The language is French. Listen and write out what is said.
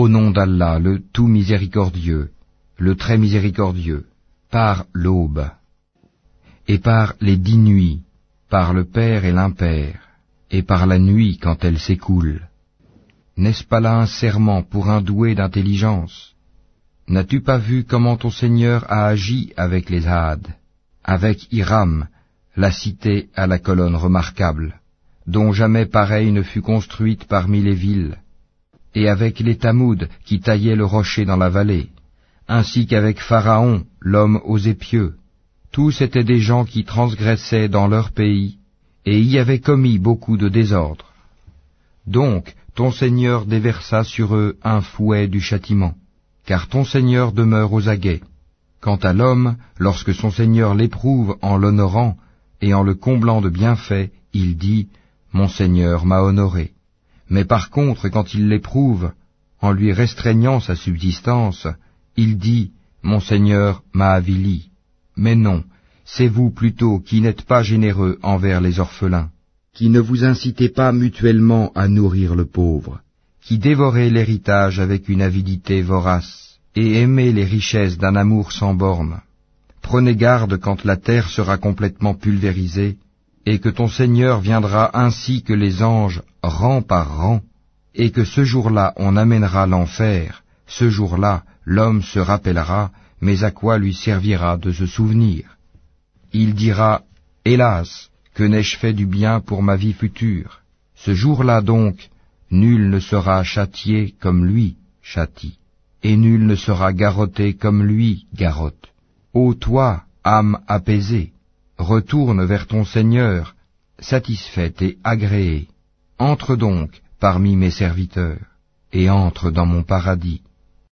Au nom d'Allah, le tout miséricordieux, le très miséricordieux, par l'aube, et par les dix nuits, par le Père et l'Impère, et par la nuit quand elle s'écoule. N'est-ce pas là un serment pour un doué d'intelligence? N'as-tu pas vu comment ton Seigneur a agi avec les Hades, avec Hiram, la cité à la colonne remarquable, dont jamais pareille ne fut construite parmi les villes, et avec les Tamouds qui taillaient le rocher dans la vallée, ainsi qu'avec Pharaon, l'homme aux épieux. Tous étaient des gens qui transgressaient dans leur pays, et y avaient commis beaucoup de désordres. Donc ton Seigneur déversa sur eux un fouet du châtiment car ton Seigneur demeure aux aguets. Quant à l'homme, lorsque son Seigneur l'éprouve en l'honorant et en le comblant de bienfaits, il dit, Mon Seigneur m'a honoré. Mais par contre, quand il l'éprouve, en lui restreignant sa subsistance, il dit, Mon Seigneur m'a avili. Mais non, c'est vous plutôt qui n'êtes pas généreux envers les orphelins, qui ne vous incitez pas mutuellement à nourrir le pauvre, qui dévorez l'héritage avec une avidité vorace, et aimez les richesses d'un amour sans borne. Prenez garde quand la terre sera complètement pulvérisée, et que ton Seigneur viendra ainsi que les anges, rang par rang, et que ce jour-là on amènera l'enfer, ce jour-là l'homme se rappellera, mais à quoi lui servira de se souvenir? Il dira, Hélas, que n'ai-je fait du bien pour ma vie future? Ce jour-là donc, Nul ne sera châtié comme lui châtie, et nul ne sera garrotté comme lui garrotte. Ô toi, âme apaisée, retourne vers ton Seigneur, satisfaite et agréée. Entre donc parmi mes serviteurs, et entre dans mon paradis.